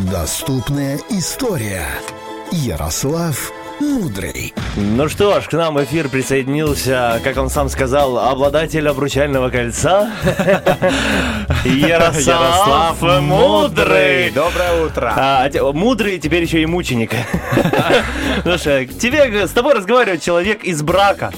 Доступная история. Ярослав Мудрый. Ну что ж, к нам в эфир присоединился, как он сам сказал, обладатель обручального кольца Ярослав Мудрый. Доброе утро. А, мудрый теперь еще и мученик. Слушай, к тебе с тобой разговаривает человек из брака.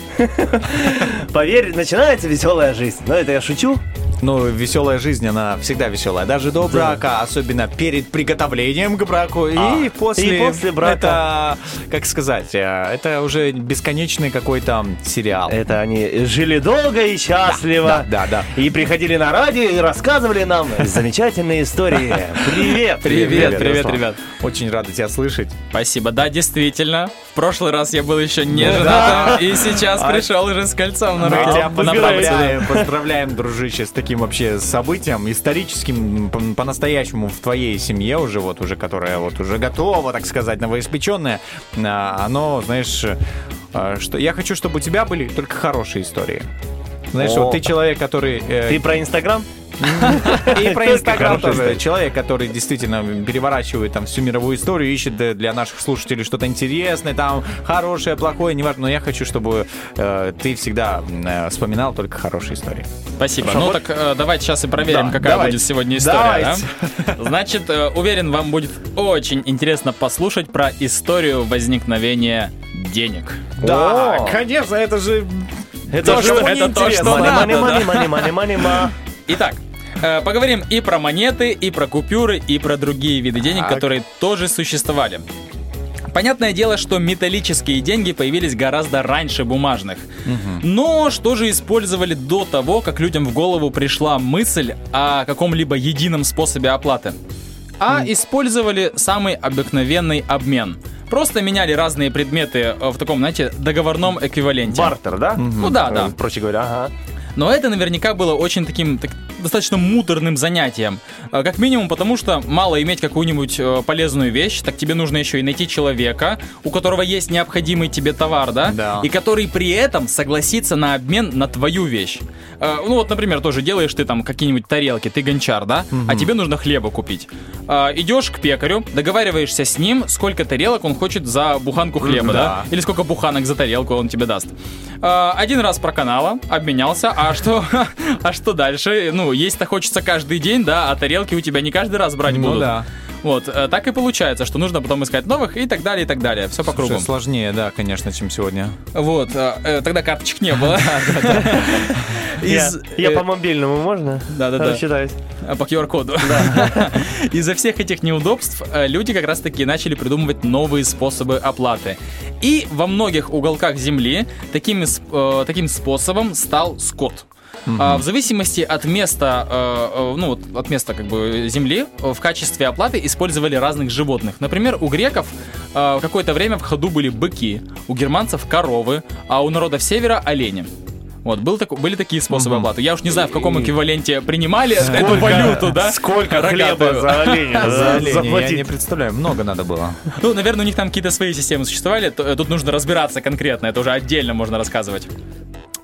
Поверь, начинается веселая жизнь. Ну, это я шучу. Ну, веселая жизнь, она всегда веселая. Даже до брака, особенно перед приготовлением к браку и А, после. и после брака. Это, как сказать, э, это уже бесконечный какой-то сериал. Это они жили долго и счастливо. Да, да, И приходили на радио и рассказывали нам замечательные истории. Привет! Привет, привет, ребят. Очень рада тебя слышать. Спасибо. Да, действительно. В прошлый раз я был еще не Ну женатым, и сейчас пришел уже с кольцом на руке. да. поздравляем, поздравляем, дружище, с таким вообще событием историческим, по-настоящему в твоей семье уже, вот уже, которая вот уже готова, так сказать, новоиспеченная. А, Оно, знаешь, э, что я хочу, чтобы у тебя были только хорошие истории. Знаешь, О. вот ты человек, который... э, Ты про Инстаграм? И про Инстаграм тоже. Человек, который действительно переворачивает там всю мировую историю, ищет для- наших слушателей что-то интересное, там хорошее, плохое, неважно. Но я хочу, чтобы э, ты всегда э, вспоминал только хорошие истории. Спасибо. Ну так э, давайте сейчас и проверим, какая будет сегодня история. Значит, уверен, вам будет очень интересно послушать про историю возникновения денег. Да, конечно, это же Это То, что- это то, интересно. что Money, надо, money, да. money, money, money, money, Итак, поговорим и про монеты, и про купюры, и про другие виды денег, Так. которые тоже существовали. Понятное дело, что металлические деньги появились гораздо раньше бумажных. Но что же использовали до того, как людям в голову пришла мысль о каком-либо едином способе оплаты? А использовали самый обыкновенный обмен. Просто меняли разные предметы э, в таком, знаете, договорном эквиваленте. Бартер, да? Ну да, да. Э, Проще говоря, ага. Но это наверняка было очень таким так, достаточно муторным занятием. Э, Как минимум потому, что мало иметь какую-нибудь э, полезную вещь, так тебе нужно еще и найти человека, у которого есть необходимый тебе товар, да? Да. И который при этом согласится на обмен на твою вещь. Э, Ну вот, например, тоже делаешь ты там какие-нибудь тарелки, ты гончар, да? А тебе нужно хлеба купить. Э, Идешь к пекарю, договариваешься с ним, сколько тарелок он хочет за буханку хлеба, да? Да. Или сколько буханок за тарелку он тебе даст. Один раз проканала, обменялся, а что, а что дальше? Ну, есть-то хочется каждый день, да, а тарелки у тебя не каждый раз брать Ну будут. да. Вот, э, так и получается, что нужно потом искать новых и так далее, и так далее. Все по Слушай, кругу. сложнее, да, конечно, чем сегодня. Вот, э, э, тогда карточек не было. Я, по мобильному можно? Да-да-да. Рассчитаюсь. А, По QR-коду. Из-за всех этих неудобств люди как раз-таки начали придумывать новые способы оплаты. И во многих уголках Земли таким способом стал скот. А, В зависимости от места, э, э, ну вот от места как бы земли, э, в качестве оплаты использовали разных животных. Например, у греков какое-то время в ходу были быки, у германцев коровы, а у народов севера олени. Вот, был такой- были такие способы оплаты. Я уж не знаю, в каком эквиваленте принимали эту валюту, да? Сколько хлеба Рогатую. за оленя За оленя, я не представляю, много надо было. Ну, наверное, у них там какие-то свои системы существовали. Тут нужно разбираться конкретно, это уже отдельно можно рассказывать.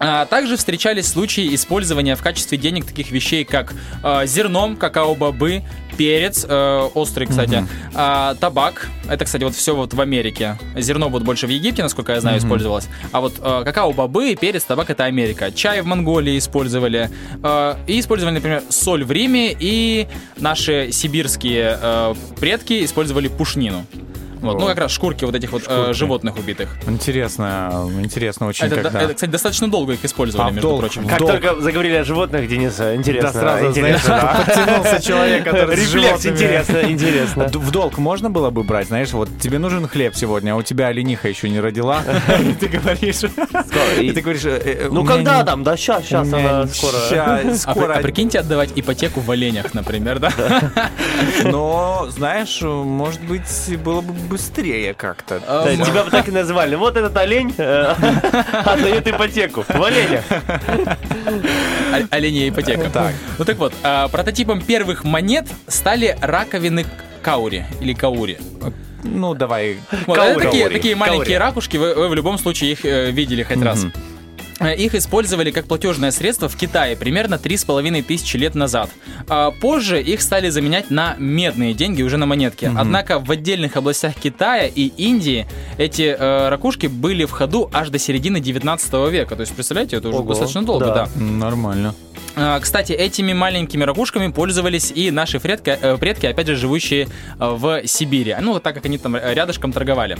А также встречались случаи использования в качестве денег таких вещей, как э, зерном, какао-бобы, перец, э, острый, кстати, а, табак. Это, кстати, вот все вот в Америке. Зерно вот больше в Египте, насколько я знаю, использовалось. А вот э, какао-бобы, перец, табак это Америка. Чай в Монголии использовали. Э, и использовали, например, соль в Риме. И наши сибирские э, предки использовали пушнину. Вот, ну, как раз шкурки вот этих вот э, животных убитых. Интересно, интересно очень, Это, когда... это, кстати, достаточно долго их использовали, А, между долго. прочим. Как Долг. только заговорили о животных, Денис, интересно. Да, сразу, интересно. знаешь, подтянулся человек, который Рефлекс, интересно, интересно. Д- В долг можно было бы брать, знаешь, вот тебе нужен хлеб сегодня, а у тебя олениха еще не родила, и ты говоришь, и ты говоришь, э, э, Ну когда там? Да сейчас, сейчас она скоро. ща- А, скоро. а прикиньте отдавать ипотеку в оленях, например, да? Но, знаешь, может быть, было бы быстрее как-то. Да, Эм, Тебя бы так и называли. Вот этот олень э, отдает ипотеку. В оленях. О- Оленья ипотека. Так. Ну так вот, а, прототипом первых монет стали раковины каури или каури. Ну, давай. Вот, Каури. это такие, Каури. такие маленькие Каури. ракушки, вы, вы в любом случае их э, видели хоть раз. Э, Их использовали как платежное средство в Китае примерно 3,5 тысячи лет назад. А позже их стали заменять на медные деньги, уже на монетки. Однако в отдельных областях Китая и Индии эти э, ракушки были в ходу аж до середины 19 века. То есть, представляете, это уже Ого, достаточно долго, да. да. Нормально. А, Кстати, этими маленькими ракушками пользовались и наши предки, э, предки опять же, живущие э, в Сибири. Ну, так как они там рядышком торговали.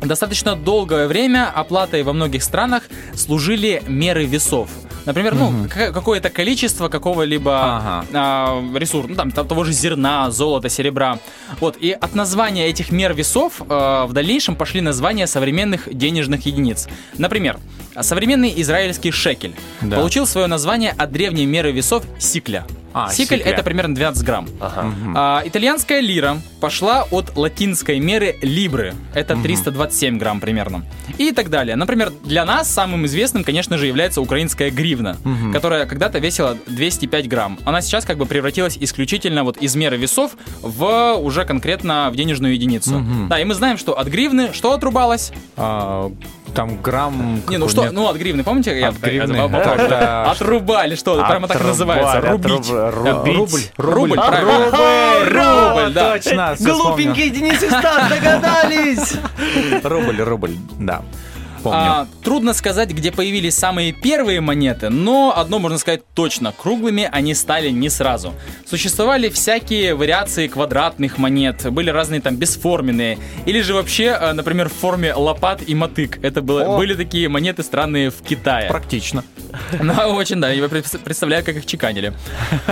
Достаточно долгое время оплатой во многих странах служили меры весов. Например, ну, к- какое-то количество какого-либо Ага. а, ресурса, ну, там, того же зерна, золота, серебра. Вот, и от названия этих мер весов э, в дальнейшем пошли названия современных денежных единиц. Например, современный израильский шекель Да. получил свое название от древней меры весов сикля. А, Сикль сикля. это примерно 12 грамм. Ага. А, итальянская лира пошла от латинской меры либры. Это 327 грамм примерно. И так далее. Например, для нас самым известным, конечно же, является украинская гривна, которая когда-то весила 205 грамм. Она сейчас как бы превратилась исключительно вот из меры весов в уже конкретно в денежную единицу. Да, и мы знаем, что от гривны что отрубалось? А, там грамм... Не, ну что, ну от гривны, помните? я От гривны? Отрубали, что, прямо так и называется, рубить. Рубль. Рубль, правильно. Рубль, да. Точно, Глупенькие Денис и Стас догадались! Рубль, рубль, да. Помню. А, трудно сказать, где появились самые первые монеты, но одно можно сказать точно, круглыми они стали не сразу. Существовали всякие вариации квадратных монет, были разные там бесформенные, или же вообще, э, например, в форме лопат и мотык. Это было, О. были такие монеты странные в Китае. Практично. Ну, очень, да, я пред- представляю, как их чеканили.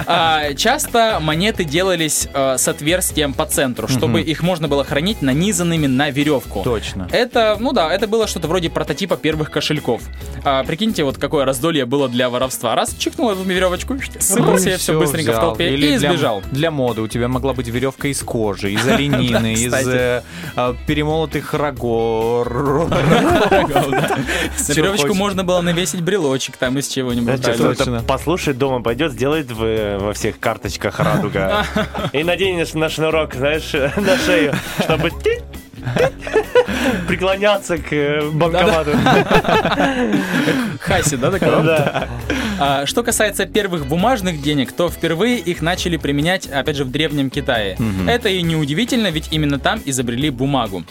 А, часто монеты делались э, с отверстием по центру, чтобы их можно было хранить нанизанными на веревку. Точно. Это, ну да, это было что-то вроде прототипа первых кошельков. А, прикиньте, вот какое раздолье было для воровства. Раз, чикнул эту веревочку, сыпал себе все быстренько в толпе Или и для- сбежал. Для моды у тебя могла быть веревка из кожи, из оленины, из э, а, перемолотых рогор. На веревочку можно было навесить брелочек там из чего-нибудь. Точно. послушает дома, пойдет, сделает в- во всех карточках радуга. И наденешь на шнурок, знаешь, на шею, чтобы преклоняться к э, банкомату. Хаси, да, такого? Да. А, Что касается первых бумажных денег, то впервые их начали применять, опять же, в Древнем Китае. Это и неудивительно, ведь именно там изобрели бумагу.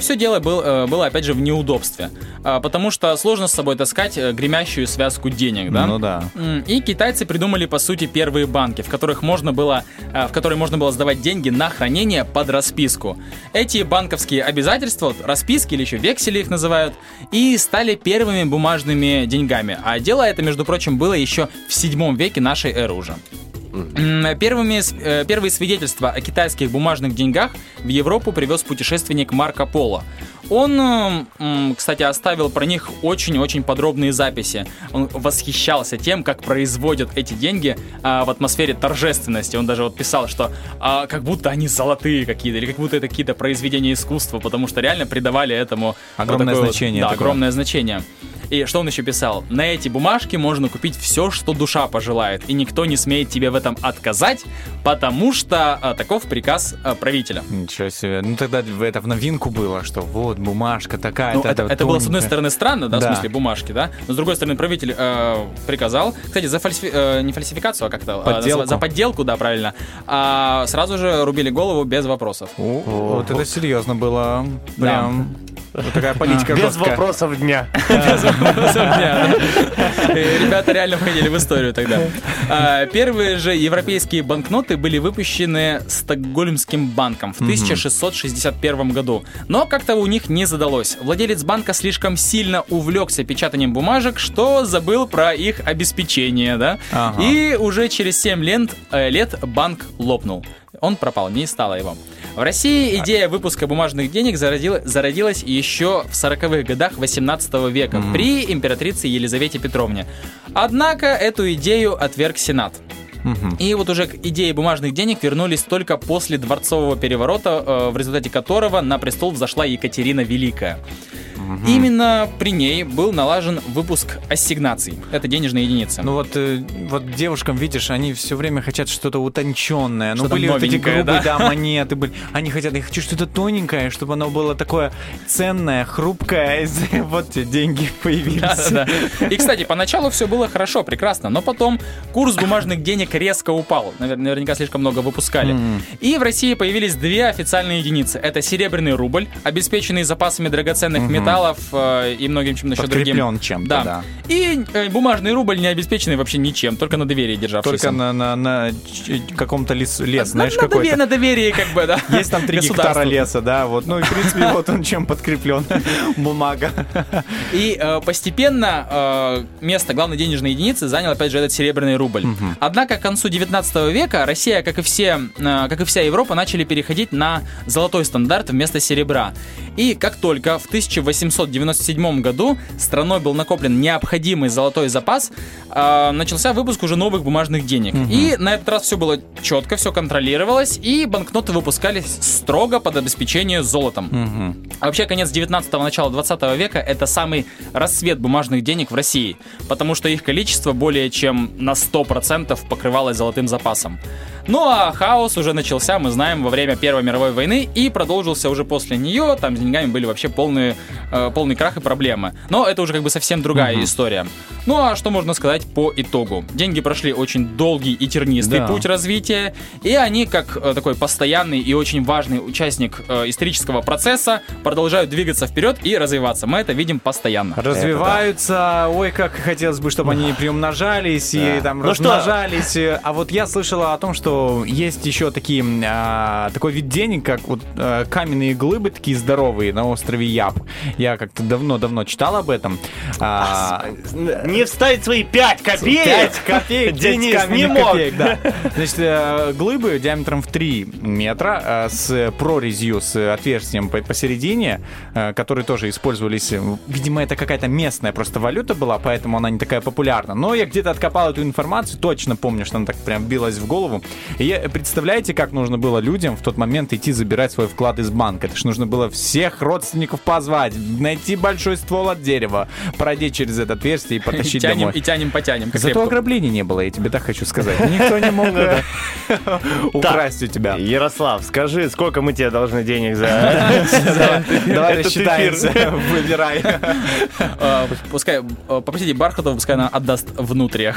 Все дело был- э, было, опять же, в неудобстве. А, потому что сложно с собой таскать э, гремящую связку денег, да? Ну да. И китайцы придумали, по сути, первые банки, в которых можно было, э, в которые можно было сдавать деньги на хранение под расписку. Эти банковские обязательства, расписки или еще вексели их называют, и стали первыми бумажными деньгами. А дело это, между прочим, было еще в 7 веке нашей эры уже. Первыми, э, первые свидетельства о китайских бумажных деньгах в Европу привез путешественник Марко Поло. Он, э, м, кстати, оставил про них очень-очень подробные записи. Он восхищался тем, как производят эти деньги а, в атмосфере торжественности. Он даже вот писал, что а, как будто они золотые какие-то, или как будто это какие-то произведения искусства, потому что реально придавали этому вот Огромное такое вот- значение да, такое. огромное значение. И что он еще писал? На эти бумажки можно купить все, что душа пожелает, и никто не смеет тебе в этом отказать, потому что а, таков приказ а, правителя. Ничего себе. Ну тогда в- это в новинку было, что вот бумажка такая. Ну, это, это было, с одной стороны, странно, да, в Да. смысле бумажки, да, но с другой стороны, правитель э, приказал, кстати, за фальсифи- э, не фальсификацию, а как-то э, Подделку. называется? за подделку, да, правильно, а сразу же рубили голову без вопросов. О, вот это серьезно было. Прям. Вот такая политика Без жесткая. вопросов дня. Э, Ребята реально входили в историю тогда. А, Первые же европейские банкноты были выпущены Стокгольмским банком в 1661 году. Но как-то у них не задалось. Владелец банка слишком сильно увлекся печатанием бумажек, что забыл про их обеспечение, да? Ага. И уже через 7 лет, э, лет банк лопнул. Он пропал, не стало его. В России идея выпуска бумажных денег зародила- зародилась еще в 40-х годах 18 века при императрице Елизавете Петровне. Однако эту идею отверг Сенат. И вот уже к идее бумажных денег вернулись только после дворцового переворота, э, в результате которого на престол взошла Екатерина Великая. Именно при ней был налажен выпуск ассигнаций. Это денежные единицы. Ну вот, э, вот девушкам, видишь, они все время хотят что-то утонченное. Ну Что-то были вот эти грубые, да? да, монеты были. Они хотят, я хочу что-то тоненькое, чтобы оно было такое ценное, хрупкое. Вот те деньги появились. И, кстати, поначалу все было хорошо, прекрасно, но потом курс бумажных денег резко упал. Навер- Наверняка слишком много выпускали. И в России появились две официальные единицы. Это серебряный рубль, обеспеченный запасами драгоценных металлов э, и многим чем еще другим. Подкреплен чем-то, да. И э, бумажный рубль не обеспеченный вообще ничем, только на доверии державшийся. Только на, на, на каком-то лес, лес На- знаешь, на, какой-то. на доверии, как бы, да. Есть там три гектара леса, да, вот. Ну, и, в принципе, вот он чем подкреплен. Бумага. И э, постепенно э, место главной денежной единицы занял, опять же, этот серебряный рубль. Однако к концу 19 века Россия, как и, все, э, как и вся Европа, начали переходить на золотой стандарт вместо серебра. И как только в 1897 году страной был накоплен необходимый золотой запас, э, начался выпуск уже новых бумажных денег. И на этот раз все было четко, все контролировалось, и банкноты выпускались строго под обеспечение золотом. А вообще, конец 19-го, начало 20 века – это самый рассвет бумажных денег в России, потому что их количество более чем на 100% покрывалось золотым запасом. Ну а хаос уже начался, мы знаем, во время Первой мировой войны и продолжился уже после нее. Там с деньгами были вообще полные, э, полный крах и проблемы. Но это уже как бы совсем другая история. Ну а что можно сказать по итогу? Деньги прошли очень долгий и тернистый Да. путь развития, и они, как э, такой постоянный и очень важный участник э, исторического процесса, продолжают двигаться вперед и развиваться. Мы это видим постоянно. Развиваются, ой, как хотелось бы, чтобы они приумножались и там Ну что? размножались. А вот я слышала о том, что есть еще такие, а, такой вид денег, как вот а, каменные глыбы такие здоровые на острове Яб. Я как-то давно-давно читал об этом. А, Не вставить свои 5 копеек. 5 копеек, Денис не мог. копеек, да. Значит, э, глыбы диаметром в 3 метра э, с прорезью, с отверстием по- посередине, э, которые тоже использовались. Видимо, это какая-то местная просто валюта была, поэтому она не такая популярна. Но я где-то откопал эту информацию, точно помню, что она так прям билась в голову. И представляете, как нужно было людям в тот момент идти забирать свой вклад из банка? Это ж нужно было всех родственников позвать, найти большой ствол от дерева, пройти через это отверстие и И потащить тянем, домой. и тянем, потянем. Зато репку. ограблений не было, я тебе так хочу сказать. Никто не мог украсть у тебя. Ярослав, скажи, сколько мы тебе должны денег за... Давай рассчитаемся, выбирай. Э, Пускай, э, попросите Бархатова, пускай она отдаст внутрях.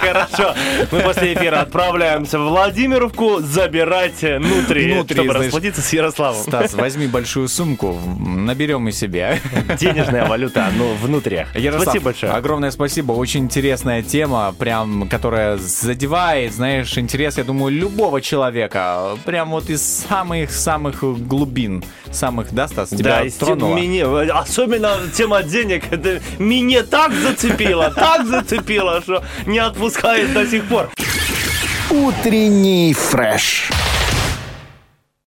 Хорошо. Мы после эфира отправляемся в Владимировку забирать нутри, Нутри, чтобы расплатиться с Ярославом. Стас, возьми большую сумку, наберем и себе. Денежная валюта, ну, внутри. Ярослав, Спасибо большое. Огромное спасибо. Очень интересная тема, прям, которая задевает, знаешь, интерес, я думаю, любого человека. Прям вот из самых-самых глубин. Самых, да, Стас, тебя Да, тронуло? меня- особенно тема денег, это меня так зацепило, так зацепило, что не отпускает до сих пор. Утренний фреш.